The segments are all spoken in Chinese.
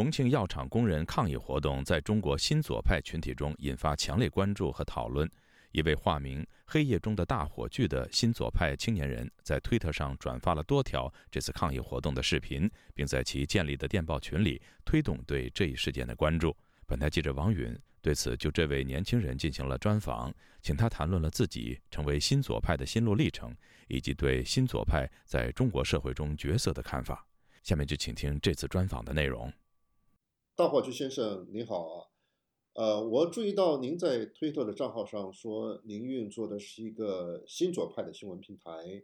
重庆药厂工人抗议活动在中国新左派群体中引发强烈关注和讨论。一位化名“黑夜中的大火炬”的新左派青年人在推特上转发了多条这次抗议活动的视频，并在其建立的电报群里推动对这一事件的关注。本台记者王允对此就这位年轻人进行了专访，请他谈论了自己成为新左派的心路历程，以及对新左派在中国社会中角色的看法。下面就请听这次专访的内容。大火炬先生，您好啊。呃，我注意到您在推特的账号上说，您运作的是一个新左派的新闻平台。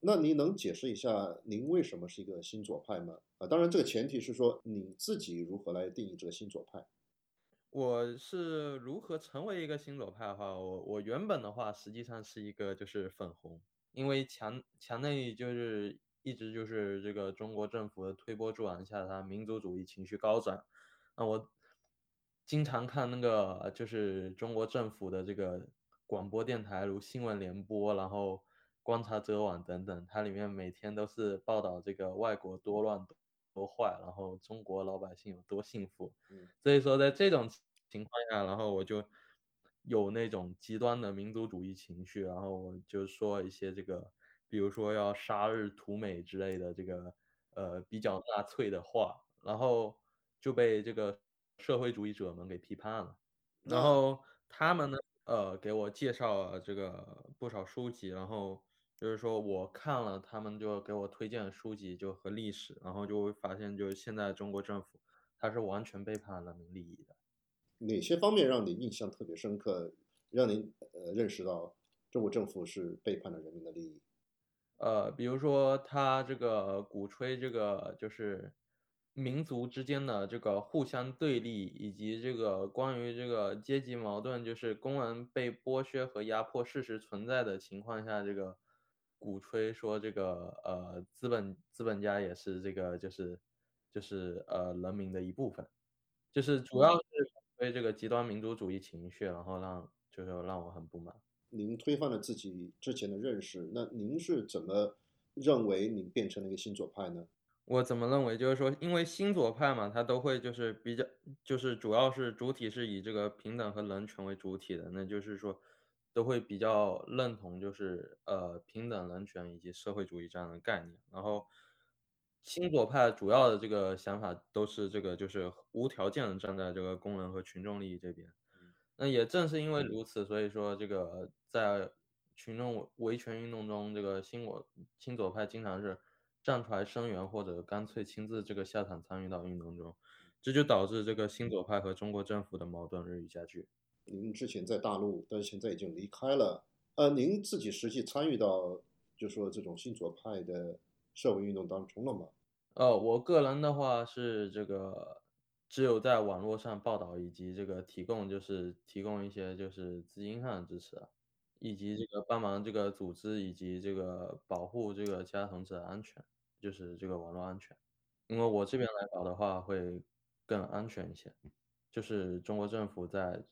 那您能解释一下，您为什么是一个新左派吗？啊，当然，这个前提是说你自己如何来定义这个新左派。我是如何成为一个新左派的话，我我原本的话实际上是一个就是粉红，因为墙墙内就是一直就是这个中国政府的推波助澜下，他民族主义情绪高涨，那我。经常看那个就是中国政府的这个广播电台，如新闻联播，然后观察者网等等，它里面每天都是报道这个外国多乱多坏，然后中国老百姓有多幸福。所以说在这种情况下，然后我就有那种极端的民族主义情绪，然后我就说一些这个，比如说要杀日屠美之类的这个呃比较纳粹的话，然后就被这个。社会主义者们给批判了，然后他们呢，呃，给我介绍了这个不少书籍，然后就是说我看了他们就给我推荐的书籍，就和历史，然后就会发现，就是现在中国政府他是完全背叛人民利益的。哪些方面让你印象特别深刻，让您呃认识到中国政府是背叛了人民的利益？呃，比如说他这个鼓吹这个就是。民族之间的这个互相对立，以及这个关于这个阶级矛盾，就是工人被剥削和压迫事实存在的情况下，这个鼓吹说这个呃资本资本家也是这个就是就是呃人民的一部分，就是主要是对这个极端民族主义情绪，然后让就是让我很不满。您推翻了自己之前的认识，那您是怎么认为您变成了一个新左派呢？我怎么认为，就是说，因为新左派嘛，他都会就是比较，就是主要是主体是以这个平等和人权为主体的，那就是说，都会比较认同就是呃平等、人权以及社会主义这样的概念。然后，新左派主要的这个想法都是这个就是无条件的站在这个工人和群众利益这边。那也正是因为如此，所以说这个在群众维权运动中，这个新我新左派经常是。站出来声援，或者干脆亲自这个下场参与到运动中，这就导致这个新左派和中国政府的矛盾日益加剧。您之前在大陆，但是现在已经离开了。呃，您自己实际参与到，就说这种新左派的社会运动当中了吗？呃，我个人的话是这个，只有在网络上报道，以及这个提供，就是提供一些就是资金上的支持，以及这个帮忙这个组织，以及这个保护这个其他同志的安全。就是这个网络安全，因为我这边来搞的话会更安全一些。就是中国政府在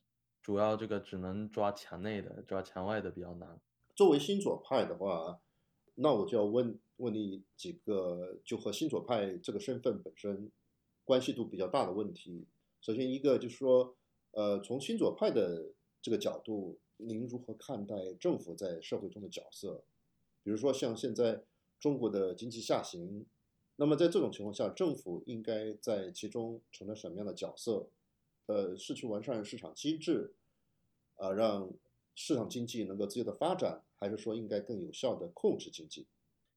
主要这个只能抓墙内的，抓墙外的比较难。作为新左派的话，那我就要问问你几个就和新左派这个身份本身关系度比较大的问题。首先一个就是说，呃，从新左派的这个角度，您如何看待政府在社会中的角色？比如说像现在。中国的经济下行，那么在这种情况下，政府应该在其中承担什么样的角色？呃，是去完善市场机制，啊，让市场经济能够自由的发展，还是说应该更有效的控制经济？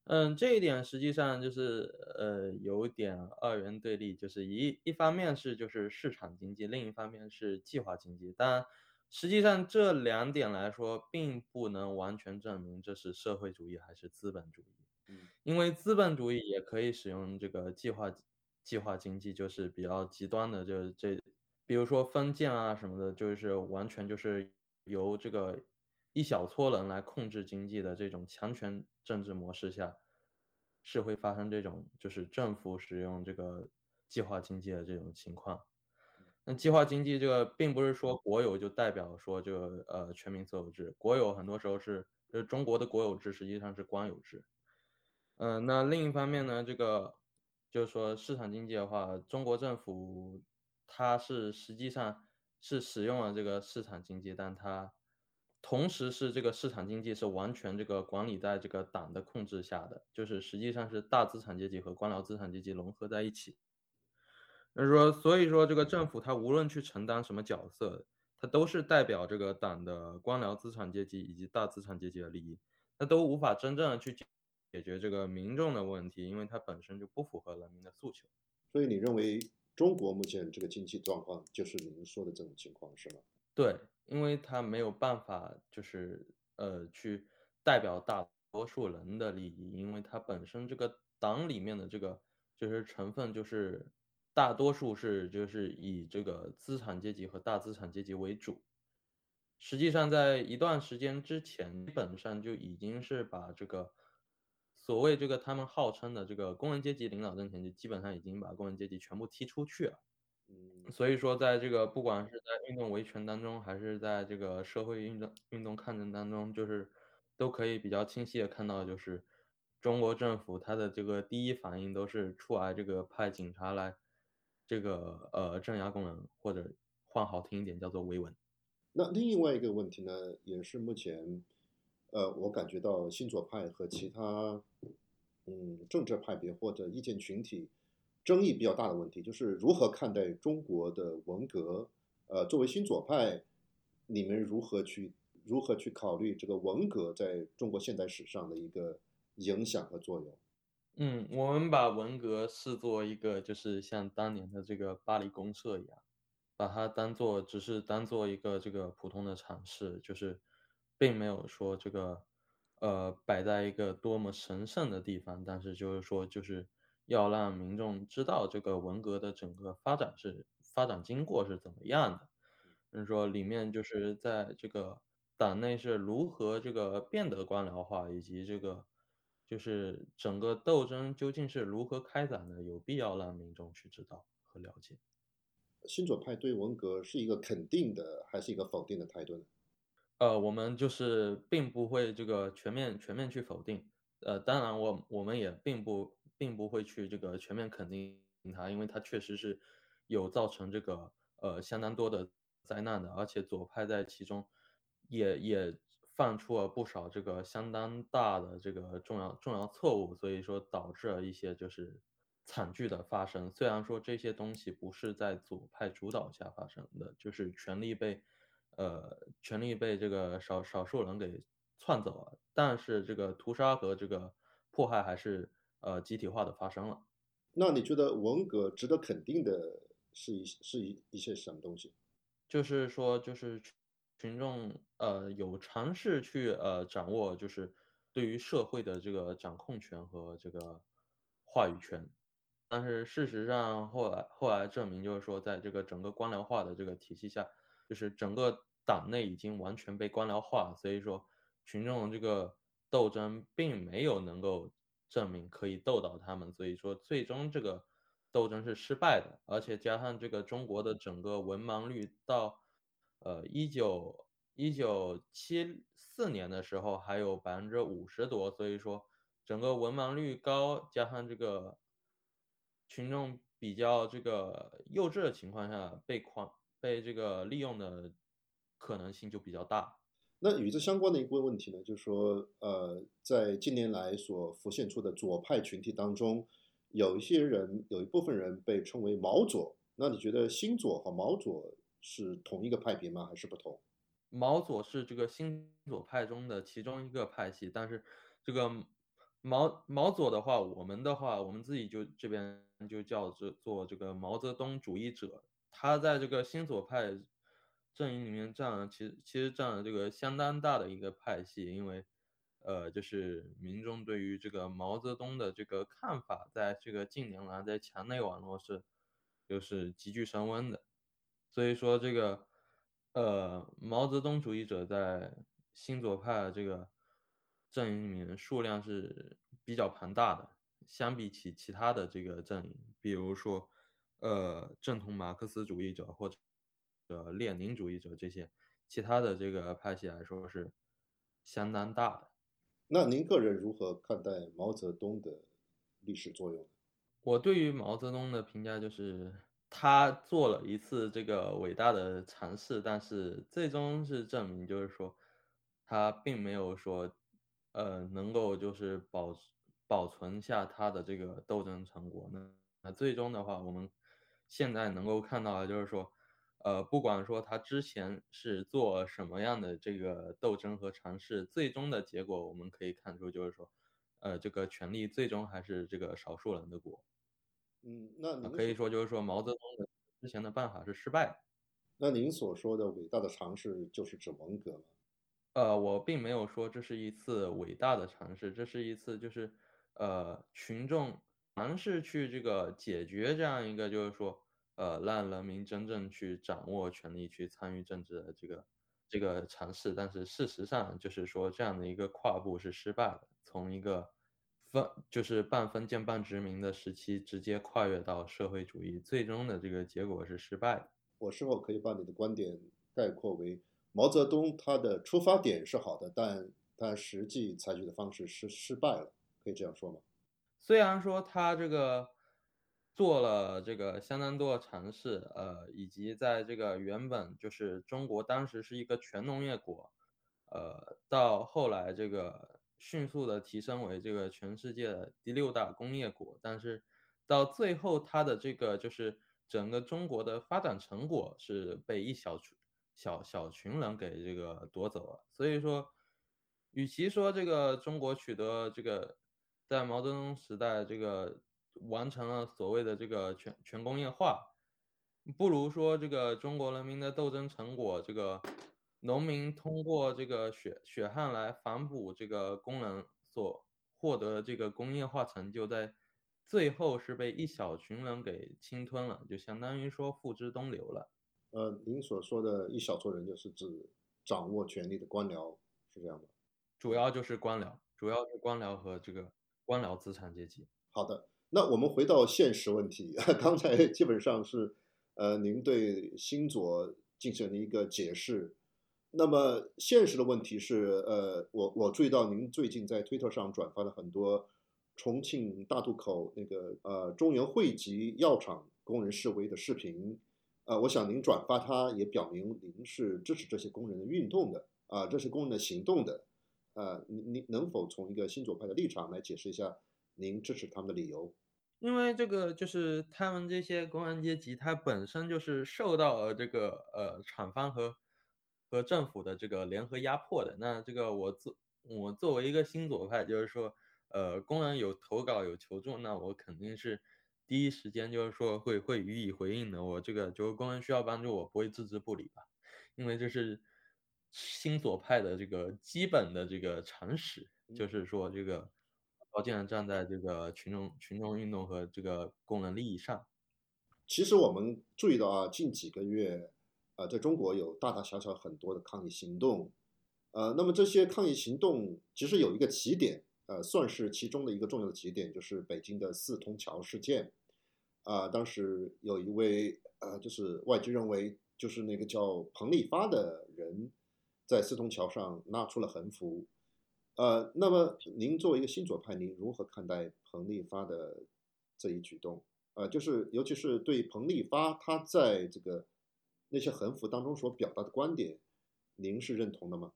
嗯，这一点实际上就是呃有点二元对立，就是一一方面是就是市场经济，另一方面是计划经济，但实际上这两点来说，并不能完全证明这是社会主义还是资本主义。因为资本主义也可以使用这个计划计划经济，就是比较极端的，就是这，比如说封建啊什么的，就是完全就是由这个一小撮人来控制经济的这种强权政治模式下，是会发生这种就是政府使用这个计划经济的这种情况。那计划经济这个并不是说国有就代表说这个呃全民所有制，国有很多时候是就是中国的国有制实际上是官有制。嗯，那另一方面呢，这个就是说市场经济的话，中国政府它是实际上是使用了这个市场经济，但它同时是这个市场经济是完全这个管理在这个党的控制下的，就是实际上是大资产阶级和官僚资产阶级融合在一起。那说，所以说这个政府它无论去承担什么角色，它都是代表这个党的官僚资产阶级以及大资产阶级的利益，它都无法真正的去解决这个民众的问题，因为它本身就不符合人民的诉求。所以你认为中国目前这个经济状况就是您说的这种情况是吗？对，因为它没有办法就是呃去代表大多数人的利益，因为它本身这个党里面的这个就是成分就是。大多数是就是以这个资产阶级和大资产阶级为主，实际上在一段时间之前，基本上就已经是把这个所谓这个他们号称的这个工人阶级领导政权，就基本上已经把工人阶级全部踢出去了。嗯，所以说在这个不管是在运动维权当中，还是在这个社会运动运动抗争当中，就是都可以比较清晰的看到，就是中国政府它的这个第一反应都是出来这个派警察来。这个呃镇压工人，或者换好听一点叫做维稳。那另外一个问题呢，也是目前，呃，我感觉到新左派和其他嗯政治派别或者意见群体争议比较大的问题，就是如何看待中国的文革？呃，作为新左派，你们如何去如何去考虑这个文革在中国现代史上的一个影响和作用？嗯，我们把文革视作一个，就是像当年的这个巴黎公社一样，把它当做只是当做一个这个普通的尝试，就是并没有说这个呃摆在一个多么神圣的地方，但是就是说就是要让民众知道这个文革的整个发展是发展经过是怎么样的，就是说里面就是在这个党内是如何这个变得官僚化，以及这个。就是整个斗争究竟是如何开展的，有必要让民众去知道和了解。新左派对文革是一个肯定的，还是一个否定的态度呢？呃，我们就是并不会这个全面全面去否定。呃，当然我我们也并不并不会去这个全面肯定它，因为它确实是有造成这个呃相当多的灾难的，而且左派在其中也也。犯出了不少这个相当大的这个重要重要错误，所以说导致了一些就是惨剧的发生。虽然说这些东西不是在左派主导下发生的，就是权力被呃权力被这个少少数人给篡走了，但是这个屠杀和这个迫害还是呃集体化的发生了。那你觉得文革值得肯定的是一是一一些什么东西？就是说就是。群众呃有尝试去呃掌握，就是对于社会的这个掌控权和这个话语权，但是事实上后来后来证明，就是说在这个整个官僚化的这个体系下，就是整个党内已经完全被官僚化，所以说群众这个斗争并没有能够证明可以斗倒他们，所以说最终这个斗争是失败的，而且加上这个中国的整个文盲率到。呃，一九一九七四年的时候还有百分之五十多，所以说整个文盲率高，加上这个群众比较这个幼稚的情况下，被框被这个利用的可能性就比较大。那与之相关的一个问题呢，就是说，呃，在近年来所浮现出的左派群体当中，有一些人，有一部分人被称为毛左。那你觉得新左和毛左？是同一个派别吗？还是不同？毛左是这个新左派中的其中一个派系，但是这个毛毛左的话，我们的话，我们自己就这边就叫做做这个毛泽东主义者。他在这个新左派阵营里面占了，其实其实占了这个相当大的一个派系，因为呃，就是民众对于这个毛泽东的这个看法，在这个近年来在墙内网络是就是急剧升温的。所以说，这个，呃，毛泽东主义者在新左派这个阵营里面数量是比较庞大的，相比起其他的这个阵营，比如说，呃，正统马克思主义者或者呃列宁主义者这些其他的这个派系来说是相当大的。那您个人如何看待毛泽东的历史作用？我对于毛泽东的评价就是，他做了一次这个伟大的尝试，但是最终是证明，就是说，他并没有说，呃，能够就是保保存下他的这个斗争成果。那那最终的话，我们现在能够看到的就是说，呃，不管说他之前是做什么样的这个斗争和尝试，最终的结果我们可以看出，就是说。呃，这个权力最终还是这个少数人的国。嗯，那可以说就是说毛泽东的之前的办法是失败的。那您所说的伟大的尝试就是指文革吗？呃，我并没有说这是一次伟大的尝试，这是一次就是呃群众尝试去这个解决这样一个就是说呃让人民真正去掌握权力去参与政治的这个这个尝试，但是事实上就是说这样的一个跨步是失败的。从一个分就是半封建半殖民的时期，直接跨越到社会主义，最终的这个结果是失败的。我是否可以把你的观点概括为：毛泽东他的出发点是好的，但他实际采取的方式是失败了，可以这样说吗？虽然说他这个做了这个相当多的尝试，呃，以及在这个原本就是中国当时是一个全农业国，呃，到后来这个。迅速的提升为这个全世界的第六大工业国，但是到最后，它的这个就是整个中国的发展成果是被一小群小小群人给这个夺走了。所以说，与其说这个中国取得这个在毛泽东时代这个完成了所谓的这个全全工业化，不如说这个中国人民的斗争成果这个。农民通过这个血血汗来反哺这个工人所获得的这个工业化成就，在最后是被一小群人给侵吞了，就相当于说付之东流了。呃，您所说的一小撮人，就是指掌握权力的官僚，是这样的？主要就是官僚，主要是官僚和这个官僚资产阶级。好的，那我们回到现实问题，刚才基本上是呃，您对新左进行了一个解释。那么现实的问题是，呃，我我注意到您最近在推特上转发了很多重庆大渡口那个呃中原汇集药厂工人示威的视频，呃，我想您转发它也表明您是支持这些工人的运动的啊，这些工人的行动的，呃，您您能否从一个新左派的立场来解释一下您支持他们的理由？因为这个就是他们这些工人阶级，他本身就是受到了这个呃厂方和和政府的这个联合压迫的，那这个我作我作为一个新左派，就是说，呃，工人有投稿有求助，那我肯定是第一时间就是说会会予以回应的。我这个就是工人需要帮助，我不会置之不理吧？因为这是新左派的这个基本的这个常识，就是说这个我尽量站在这个群众群众运动和这个工人利益上。其实我们注意到啊，近几个月。呃，在中国有大大小小很多的抗议行动，呃，那么这些抗议行动其实有一个起点，呃，算是其中的一个重要的起点，就是北京的四通桥事件。啊，当时有一位呃，就是外界认为就是那个叫彭立发的人，在四通桥上拉出了横幅。呃，那么您作为一个新左派，您如何看待彭立发的这一举动？呃，就是尤其是对彭立发他在这个。那些横幅当中所表达的观点，您是认同的吗？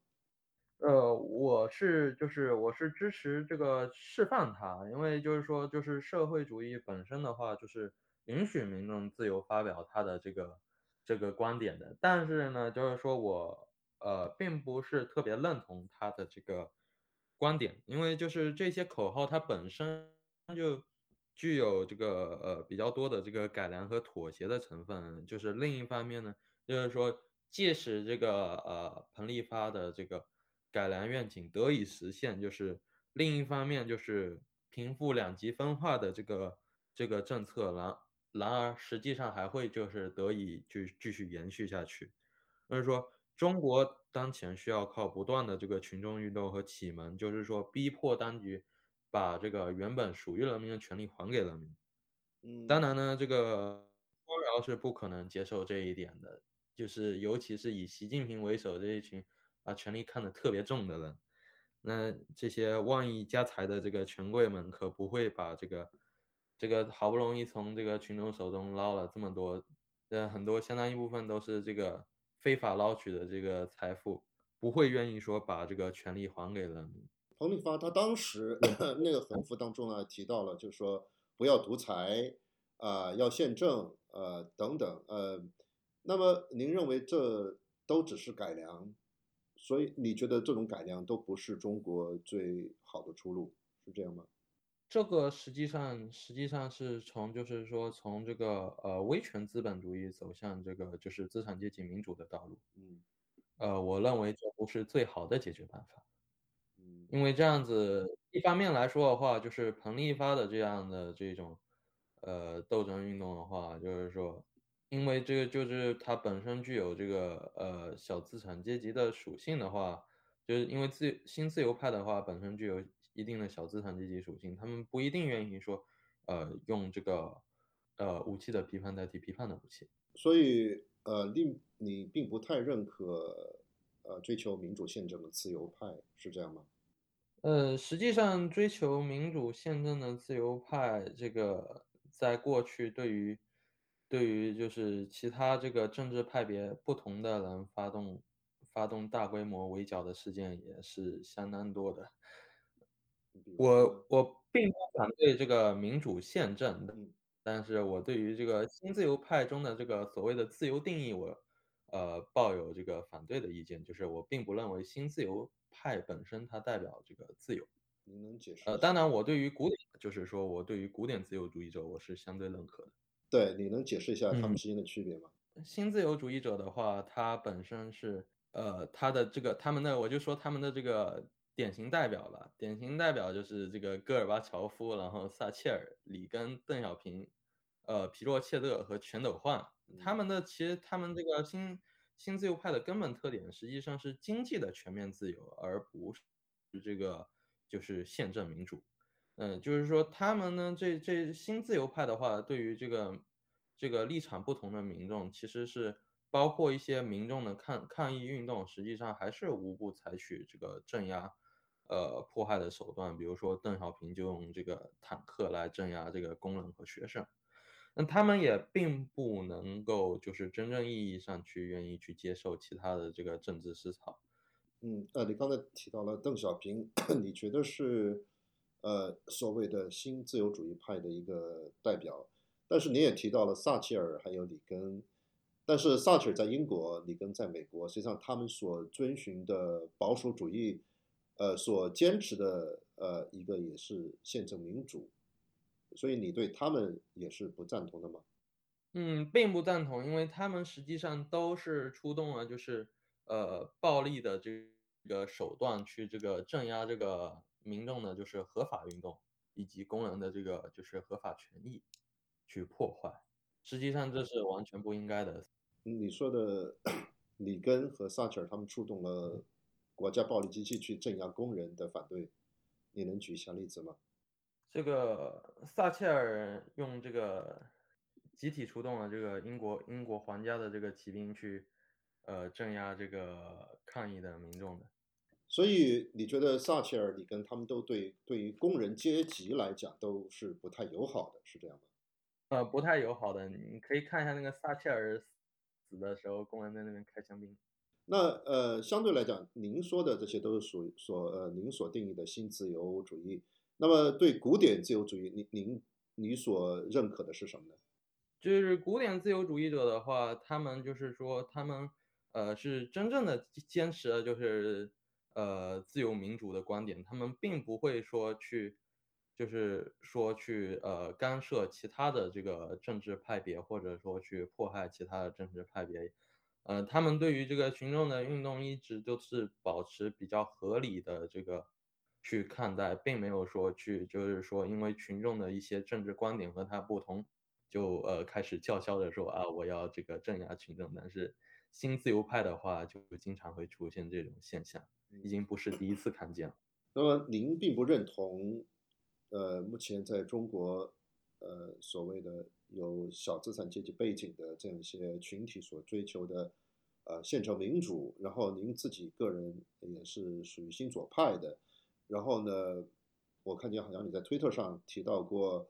呃，我是就是我是支持这个释放他，因为就是说就是社会主义本身的话，就是允许民众自由发表他的这个这个观点的。但是呢，就是说我呃并不是特别认同他的这个观点，因为就是这些口号它本身就。具有这个呃比较多的这个改良和妥协的成分，就是另一方面呢，就是说，即使这个呃彭立发的这个改良愿景得以实现，就是另一方面就是贫富两极分化的这个这个政策，然然而实际上还会就是得以继继续延续下去。就是说，中国当前需要靠不断的这个群众运动和启蒙，就是说逼迫当局。把这个原本属于人民的权利还给人民。嗯，当然呢，这个官僚是不可能接受这一点的，就是尤其是以习近平为首这一群把权力看得特别重的人，那这些万亿家财的这个权贵们可不会把这个这个好不容易从这个群众手中捞了这么多，呃，很多相当一部分都是这个非法捞取的这个财富，不会愿意说把这个权利还给人民。彭丽发他当时 那个横幅当中呢提到了，就是说不要独裁啊、要宪政呃等等呃，那么您认为这都只是改良？所以你觉得这种改良都不是中国最好的出路，是这样吗？这个实际上实际上是从就是说从这个呃威权资本主义走向这个就是资产阶级民主的道路。嗯。呃，我认为这不是最好的解决办法，嗯。因为。这样子一方面来说的话，就是彭立发的这样的这种呃斗争运动的话，就是说，因为这个就是它本身具有这个呃小资产阶级的属性的话，就是因为自新自由派的话本身具有一定的小资产阶级属性，他们不一定愿意说呃用这个呃武器的批判代替批判的武器。所以呃，令你并不太认可呃追求民主宪政的自由派，是这样吗？呃，实际上追求民主宪政的自由派，这个在过去对于对于就是其他这个政治派别不同的人发动发动大规模围剿的事件也是相当多的。我我并不反对这个民主宪政但是我对于这个新自由派中的这个所谓的自由定义，我呃抱有这个反对的意见，就是我并不认为新自由派本身它代表这个自由。您能解释呃，当然，我对于古典，就是说我对于古典自由主义者，我是相对认可的。对，你能解释一下他们嗯之间的区别吗？新自由主义者的话，他本身是呃，他的这个他们的，我就说他们的这个典型代表吧，典型代表就是这个戈尔巴乔夫，然后撒切尔、里根、邓小平，呃，皮洛切特和全斗焕，他们的其实他们这个新新自由派的根本特点实际上是经济的全面自由，而不是这个就是宪政民主。嗯，就是说他们呢，这这新自由派的话，对于这个这个立场不同的民众，其实是包括一些民众的抗抗议运动，实际上还是无不采取这个镇压、呃迫害的手段，比如说邓小平就用这个坦克来镇压这个工人和学生。那他们也并不能够就是真正意义上去愿意去接受其他的这个政治思潮。嗯，呃，你刚才提到了邓小平，你觉得是呃所谓的新自由主义派的一个代表，但是你也提到了撒切尔还有里根，但是撒切尔在英国，里根在美国，实际上他们所遵循的保守主义，呃，所坚持的呃一个也是宪政民主，所以你对他们也是不赞同的吗？嗯，并不赞同，因为他们实际上都是出动了，就是呃暴力的这个手段去这个镇压这个民众的，就是合法运动以及工人的这个就是合法权益去破坏。实际上这是完全不应该的。你说的 里根和撒切尔他们触动了国家暴力机器去镇压工人的反对，你能举一下例子吗？这个撒切尔用这个集体出动了这个英国英国皇家的这个骑兵去呃镇压这个抗议的民众的。所以你觉得撒切尔、里根他们都对对于工人阶级来讲都是不太友好的，是这样吗？呃，不太友好的，你可以看一下那个撒切尔死的时候，工人在那边开香槟。那呃，相对来讲，您说的这些都是属于所呃您所定义的新自由主义。那么对古典自由主义，您您你所认可的是什么呢？就是古典自由主义者的话，他们就是说，他们呃是真正的坚持了就是呃自由民主的观点，他们并不会说去，就是说去呃干涉其他的这个政治派别，或者说去迫害其他的政治派别。呃，他们对于这个群众的运动一直都是保持比较合理的这个去看待，并没有说去就是说因为群众的一些政治观点和他不同，就呃开始叫嚣着说啊我要这个镇压群众。但是新自由派的话，就经常会出现这种现象，已经不是第一次看见了。那么您并不认同，呃，目前在中国，呃，所谓的有小资产阶级背景的这样一些群体所追求的，呃，宪政民主。然后您自己个人也是属于新左派的。然后呢，我看见好像你在推特上提到过，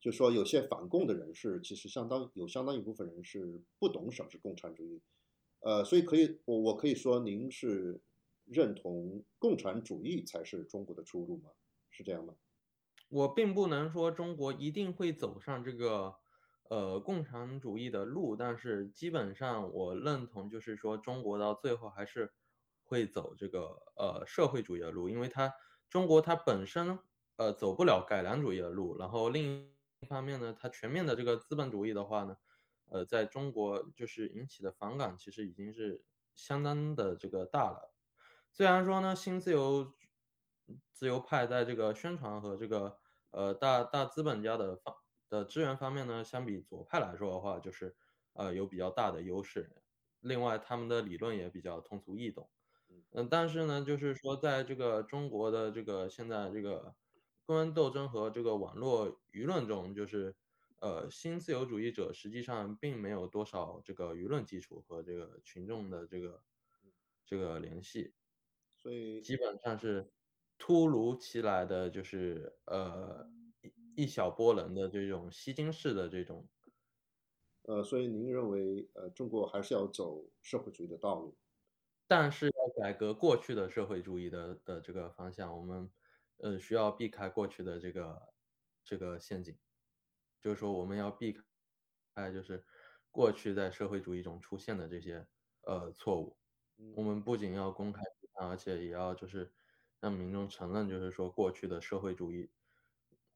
就说有些反共的人士，其实相当有相当一部分人是不懂什么是共产主义，呃，所以可以我我可以说您是认同共产主义才是中国的出路吗？是这样吗？我并不能说中国一定会走上这个呃共产主义的路，但是基本上我认同，就是说中国到最后还是会走这个呃社会主义的路，因为它中国它本身呃走不了改良主义的路，然后另一方面呢，它全面的这个资本主义的话呢，呃，在中国就是引起的反感其实已经是相当的这个大了。虽然说呢，新自由自由派在这个宣传和这个呃大大资本家的方的资源方面呢，相比左派来说的话，就是呃有比较大的优势。另外，他们的理论也比较通俗易懂。嗯，但是呢，就是说在这个中国的这个现在这个。公安斗争和这个网络舆论中，就是呃，新自由主义者实际上并没有多少这个舆论基础和这个群众的这个这个联系，所以基本上是突如其来的，就是呃一一小波人的这种吸金式的这种，呃，所以您认为呃，中国还是要走社会主义的道路，但是要改革过去的社会主义的的这个方向，我们。呃，需要避开过去的这个这个陷阱，就是说我们要避开，就是过去在社会主义中出现的这些呃错误。我们不仅要公开而且也要就是让民众承认，就是说过去的社会主义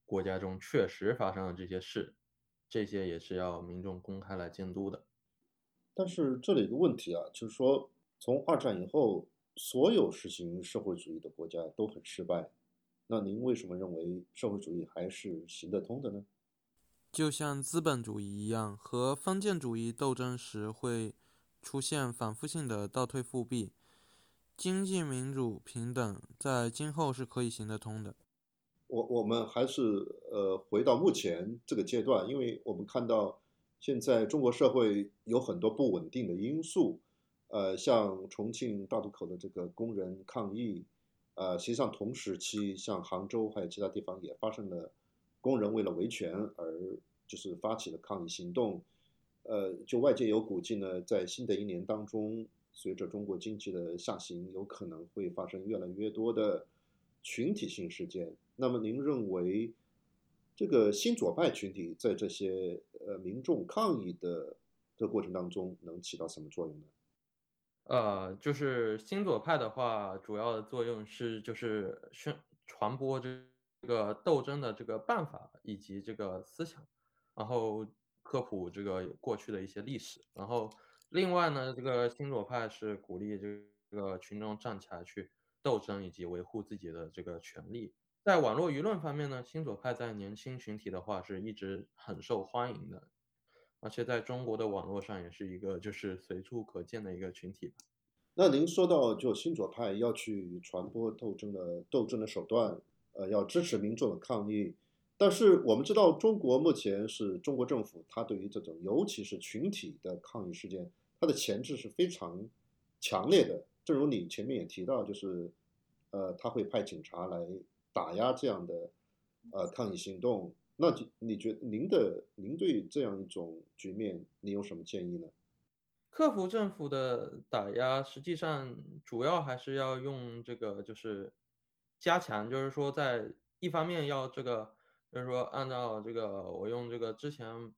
国家中确实发生了这些事，这些也是要民众公开来监督的。但是这里有个问题啊，就是说从二战以后，所有实行社会主义的国家都很失败。那您为什么认为社会主义还是行得通的呢？就像资本主义一样，和封建主义斗争时会出现反复性的倒退复辟。经济民主平等在今后是可以行得通的。我我们还是呃回到目前这个阶段，因为我们看到现在中国社会有很多不稳定的因素，呃，像重庆大渡口的这个工人抗议。呃，实际上同时期，像杭州还有其他地方也发生了工人为了维权而就是发起了抗议行动。呃，就外界有估计呢，在新的一年当中，随着中国经济的下行，有可能会发生越来越多的群体性事件。那么，您认为这个新左派群体在这些呃民众抗议的这过程当中能起到什么作用呢？呃，就是新左派的话，主要的作用是就是宣传播这个斗争的这个办法以及这个思想，然后科普这个过去的一些历史，然后另外呢，这个新左派是鼓励这个群众站起来去斗争以及维护自己的这个权利。在网络舆论方面呢，新左派在年轻群体的话是一直很受欢迎的。而且在中国的网络上也是一个就是随处可见的一个群体。那您说到就新左派要去传播斗争的斗争的手段，呃，要支持民众的抗议，但是我们知道中国目前是中国政府，它对于这种尤其是群体的抗议事件，它的前置是非常强烈的。正如你前面也提到，就是呃，他会派警察来打压这样的呃抗议行动。那就你觉得您的您对这样一种局面，你有什么建议呢？克服政府的打压，实际上主要还是要用这个，就是加强，就是说在一方面要这个，就是说按照这个我用这个之前，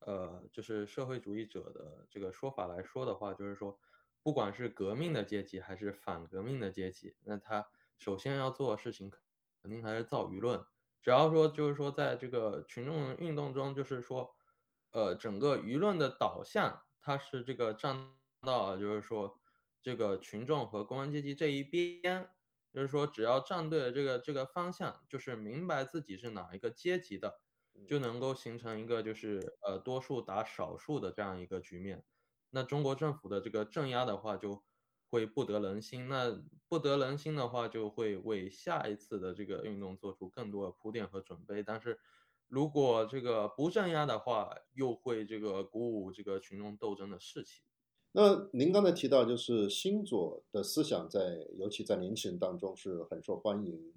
呃，就是社会主义者的这个说法来说的话，就是说，不管是革命的阶级还是反革命的阶级，那他首先要做的事情，肯定还是造舆论。只要说，就是说，在这个群众运动中，就是说，呃，整个舆论的导向，它是这个站到，就是说，这个群众和工人阶级这一边，就是说，只要站对了这个这个方向，就是明白自己是哪一个阶级的，就能够形成一个就是呃多数打少数的这样一个局面。那中国政府的这个镇压的话，就。会不得人心，那不得人心的话，就会为下一次的这个运动做出更多的铺垫和准备。但是，如果这个不镇压的话，又会这个鼓舞这个群众斗争的士气。那您刚才提到，就是新左的思想在，尤其在年轻人当中是很受欢迎，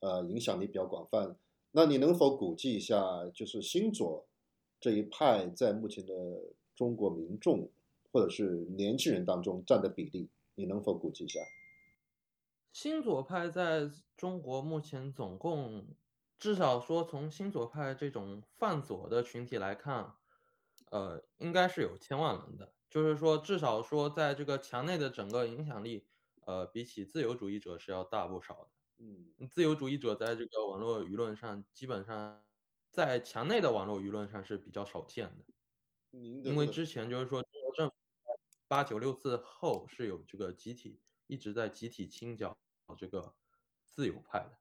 呃，影响力比较广泛。那你能否估计一下，就是新左这一派在目前的中国民众或者是年轻人当中占的比例？你能否估计一下？新左派在中国目前总共，至少说从新左派这种泛左的群体来看，呃，应该是有千万人的。就是说，至少说在这个墙内的整个影响力，呃，比起自由主义者是要大不少的。嗯，自由主义者在这个网络舆论上，基本上在墙内的网络舆论上是比较少见的。因为之前就是说，中国政府八九六四后是有这个集体一直在集体清剿这个自由派的。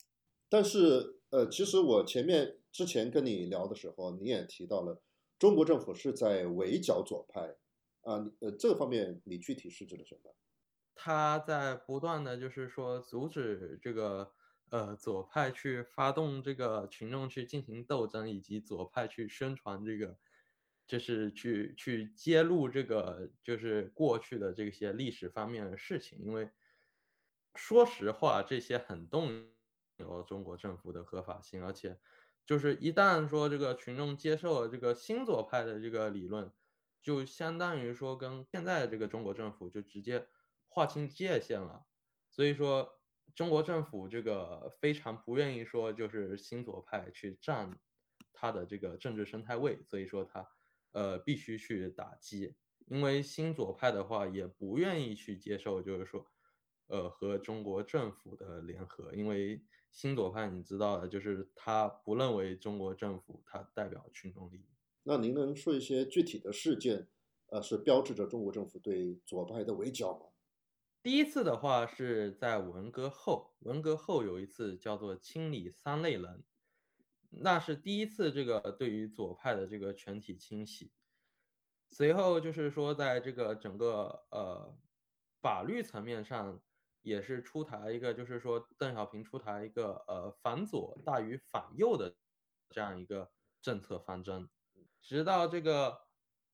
但是，呃，其实我前面之前跟你聊的时候，你也提到了中国政府是在围剿左派啊，呃，这个方面你具体是指的什么？他在不断的就是说阻止这个呃左派去发动这个群众去进行斗争，以及左派去宣传这个，就是去去揭露这个就是过去的这些历史方面的事情。因为说实话，这些很动摇中国政府的合法性，而且就是一旦说这个群众接受了这个新左派的这个理论，就相当于说跟现在这个中国政府就直接。划清界限了，所以说中国政府这个非常不愿意说就是新左派去占他的这个政治生态位，所以说他呃必须去打击，因为新左派的话也不愿意去接受就是说呃和中国政府的联合，因为新左派你知道的，就是他不认为中国政府它代表群众利益。那您能说一些具体的事件，呃，是标志着中国政府对左派的围剿吗？第一次的话是在文革后，文革后有一次叫做清理三类人，那是第一次这个对于左派的这个全体清洗。随后就是说，在这个整个呃法律层面上，也是出台一个，就是说邓小平出台一个呃反左大于反右的这样一个政策方针，直到这个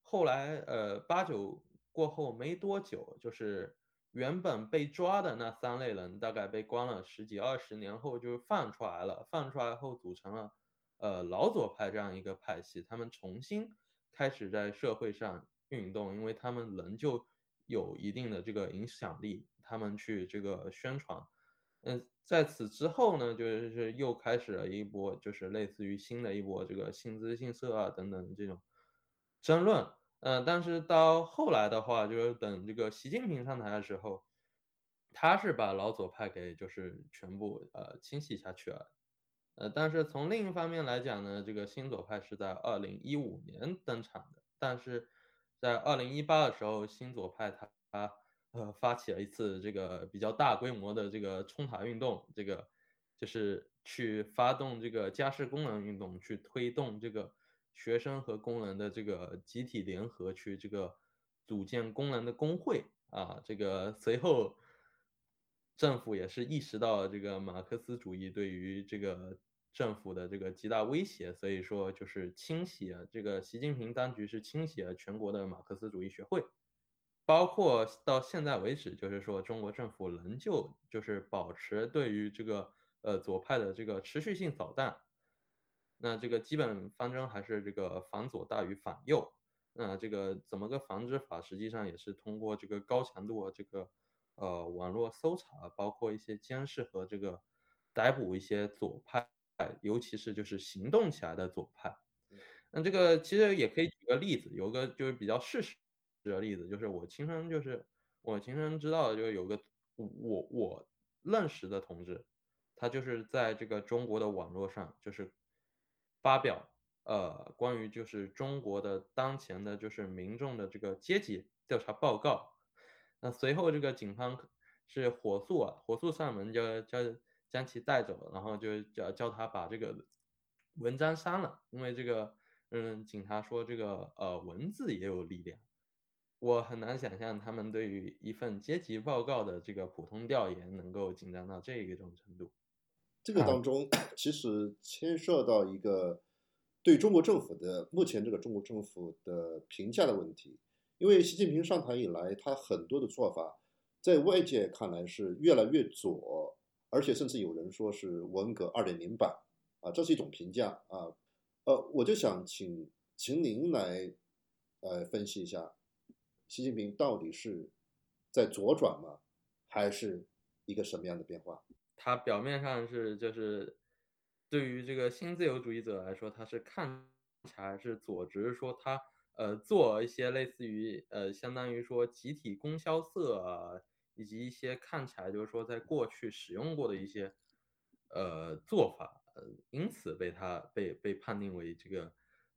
后来呃八九过后没多久，就是。原本被抓的那三类人，大概被关了十几二十年后就放出来了。放出来后组成了，呃，老左派这样一个派系，他们重新开始在社会上运动，因为他们仍旧有一定的这个影响力，他们去这个宣传。嗯，在此之后呢，就是又开始了一波，就是类似于新的一波这个新资信社啊等等这种争论。嗯，但是到后来的话，就是等这个习近平上台的时候，他是把老左派给就是全部呃清洗下去了。呃，但是从另一方面来讲呢，这个新左派是在二零一五年登场的，但是在二零一八的时候，新左派他呃发起了一次这个比较大规模的这个冲塔运动，这个就是去发动这个家事工人运动，去推动这个。学生和工人的这个集体联合去这个组建工人的工会啊，这个随后政府也是意识到这个马克思主义对于这个政府的这个极大威胁，所以说就是清洗啊，这个习近平当局是清洗了全国的马克思主义学会，包括到现在为止，就是说中国政府仍旧就是保持对于这个呃左派的这个持续性扫荡。那这个基本方针还是这个反左大于反右。那这个怎么个防止法？实际上也是通过这个高强度这个呃网络搜查，包括一些监视和这个逮捕一些左派，尤其是就是行动起来的左派。那这个其实也可以举个例子，有个就是比较事实的例子，就是我亲身就是我亲身知道的，就有个我我认识的同志，他就是在这个中国的网络上就是。发表呃关于就是中国的当前的就是民众的这个阶级调查报告，那随后这个警方是火速啊火速上门就将将其带走，然后就叫叫他把这个文章删了，因为这个嗯警察说这个呃文字也有力量，我很难想象他们对于一份阶级报告的这个普通调研能够紧张到这一种程度。这个当中其实牵涉到一个对中国政府的目前这个中国政府的评价的问题，因为习近平上台以来，他很多的做法在外界看来是越来越左，而且甚至有人说是文革二点零版啊，这是一种评价啊。呃，我就想请请您来呃分析一下，习近平到底是在左转吗，还是一个什么样的变化？他表面上是就是对于这个新自由主义者来说，他是看起来是左，只是说他呃做一些类似于呃相当于说集体供销社啊，以及一些看起来就是说在过去使用过的一些呃做法。呃，因此被他被被判定为这个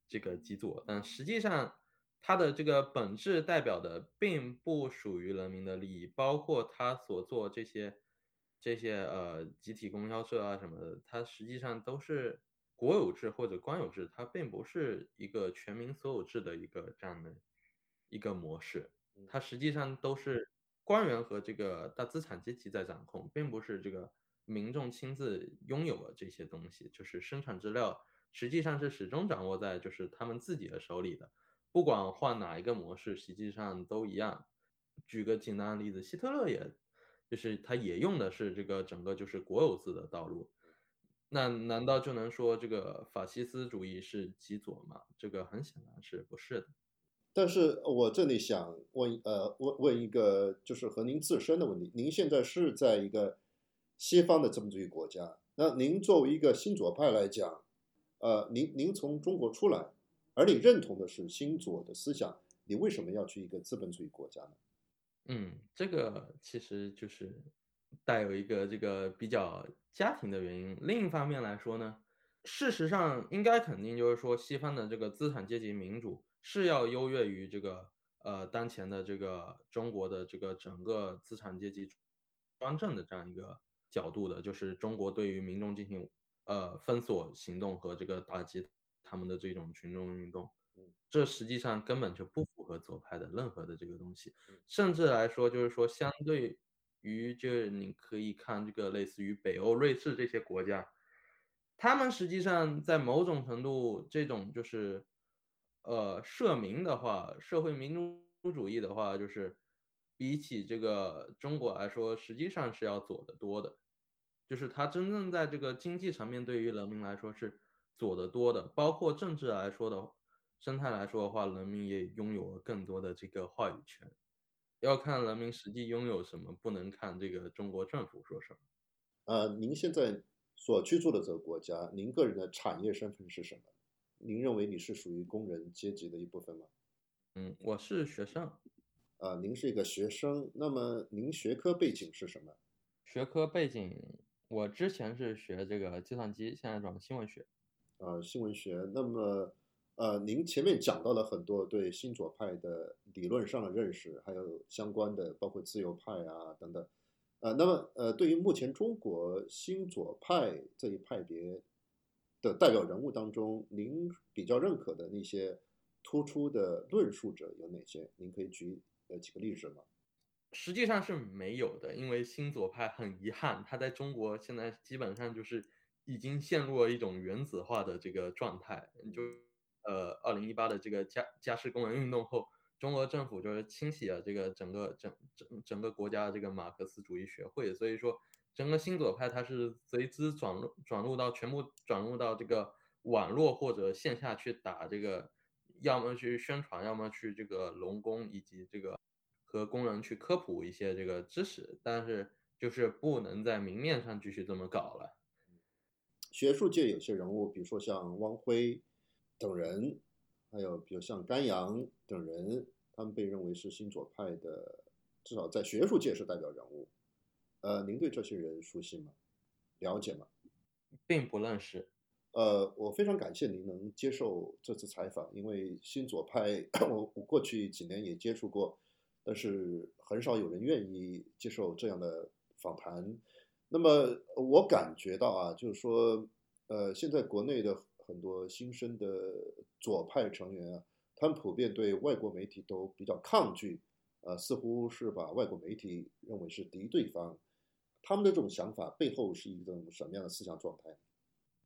这个极左，但实际上他的这个本质代表的并不属于人民的利益，包括他所做这些这些呃集体供销社啊什么的，它实际上都是国有制或者官有制，它并不是一个全民所有制的一个这样的一个模式，它实际上都是官员和这个大资产阶级在掌控，并不是这个。民众亲自拥有了这些东西，就是生产资料，实际上是始终掌握在就是他们自己的手里的。不管换哪一个模式，实际上都一样。举个简单的例子，希特勒也，就是他也用的是这个整个就是国有制的道路。那难道就能说这个法西斯主义是极左吗？这个很显然是不是的。但是我这里想问，呃，问问一个就是和您自身的问题，您现在是在一个。西方的资本主义国家，那您作为一个新左派来讲，呃，您您从中国出来，而你认同的是新左的思想，你为什么要去一个资本主义国家呢？嗯，这个其实就是带有一个这个比较家庭的原因。另一方面来说呢，事实上应该肯定就是说，西方的这个资产阶级民主是要优越于这个呃当前的这个中国的这个整个资产阶级专政的这样一个。角度的，就是中国对于民众进行呃封锁行动和这个打击他们的这种群众运动，这实际上根本就不符合左派的任何的这个东西，甚至来说就是说，相对于就是你可以看这个类似于北欧瑞士这些国家，他们实际上在某种程度这种就是呃社民的话，社会民主主义的话，就是。比起这个中国来说，实际上是要左得多的，就是它真正在这个经济层面对于人民来说是左得多的，包括政治来说的生态来说的话，人民也拥有了更多的这个话语权。要看人民实际拥有什么，不能看这个中国政府说什么。呃，您现在所居住的这个国家，您个人的产业身份是什么？您认为你是属于工人阶级的一部分吗？嗯，我是学生。啊，您是一个学生，那么您学科背景是什么？学科背景，我之前是学这个计算机，现在转新闻学。啊，新闻学。那么，呃，您前面讲到了很多对新左派的理论上的认识，还有相关的，包括自由派啊等等。呃，那么，呃，对于目前中国新左派这一派别的代表人物当中，您比较认可的那些突出的论述者有哪些？您可以举。呃，几个例子吗？实际上是没有的，因为新左派很遗憾，他在中国现在基本上就是已经陷入了一种原子化的这个状态。就呃，二零一八的这个加加世工人运动后，中国政府就是清洗了这个整个整整整个国家的这个马克思主义学会，所以说整个新左派它是随之转入转入到全部转入到这个网络或者线下去打这个。要么去宣传，要么去这个农工以及这个和工人去科普一些这个知识，但是就是不能在明面上继续这么搞了。学术界有些人物，比如说像汪辉等人，还有比如像甘阳等人，他们被认为是新左派的，至少在学术界是代表人物。呃，您对这些人熟悉吗？了解吗？并不认识。呃，我非常感谢您能接受这次采访，因为新左派，我我过去几年也接触过，但是很少有人愿意接受这样的访谈。那么我感觉到啊，就是说，呃，现在国内的很多新生的左派成员啊，他们普遍对外国媒体都比较抗拒，呃，似乎是把外国媒体认为是敌对方。他们的这种想法背后是一种什么样的思想状态？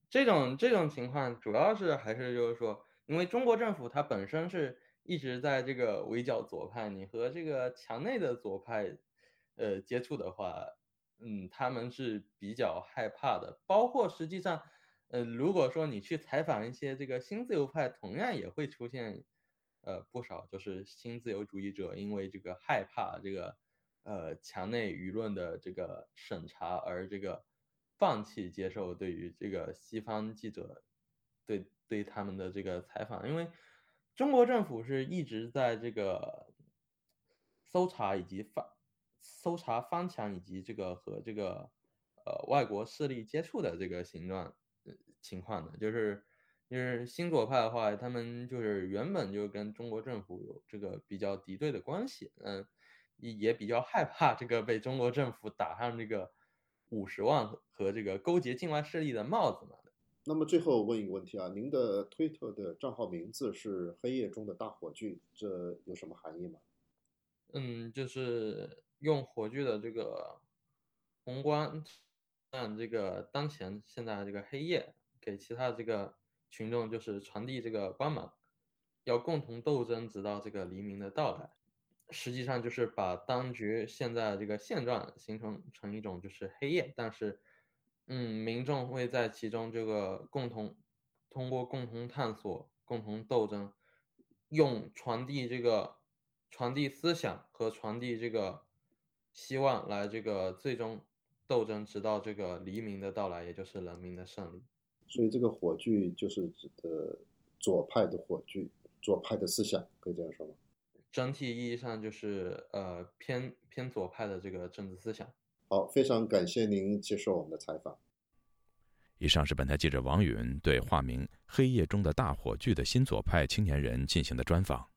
这种这种情况主要是还是就是说，因为中国政府它本身是一直在这个围剿左派，你和这个墙内的左派，呃接触的话，嗯，他们是比较害怕的。包括实际上，呃，如果说你去采访一些这个新自由派，同样也会出现呃不少就是新自由主义者，因为这个害怕这个呃墙内舆论的这个审查而这个放弃接受对于这个西方记者对对他们的这个采访，因为中国政府是一直在这个搜查以及翻搜查翻墙以及这个和这个呃外国势力接触的这个形状情况的，就是就是新左派的话，他们就是原本就跟中国政府有这个比较敌对的关系，嗯，也也比较害怕这个被中国政府打上这个五十万和这个勾结境外势力的帽子嘛。那么最后问一个问题啊，您的推特的账号名字是“黑夜中的大火炬”，这有什么含义吗？嗯，就是用火炬的这个宏观，让这个当前现在这个黑夜给其他这个群众就是传递这个光芒，要共同斗争，直到这个黎明的到来。实际上就是把当局现在这个现状形成成一种就是黑夜，但是。嗯，民众会在其中这个共同通过共同探索、共同斗争，用传递这个传递思想和传递这个希望来这个最终斗争，直到这个黎明的到来，也就是人民的胜利。所以这个火炬就是指的左派的火炬，左派的思想，可以这样说吗？整体意义上就是呃偏偏左派的这个政治思想。好，非常感谢您接受我们的采访。以上是本台记者王允对化名“黑夜中的大火炬”的新左派青年人进行的专访。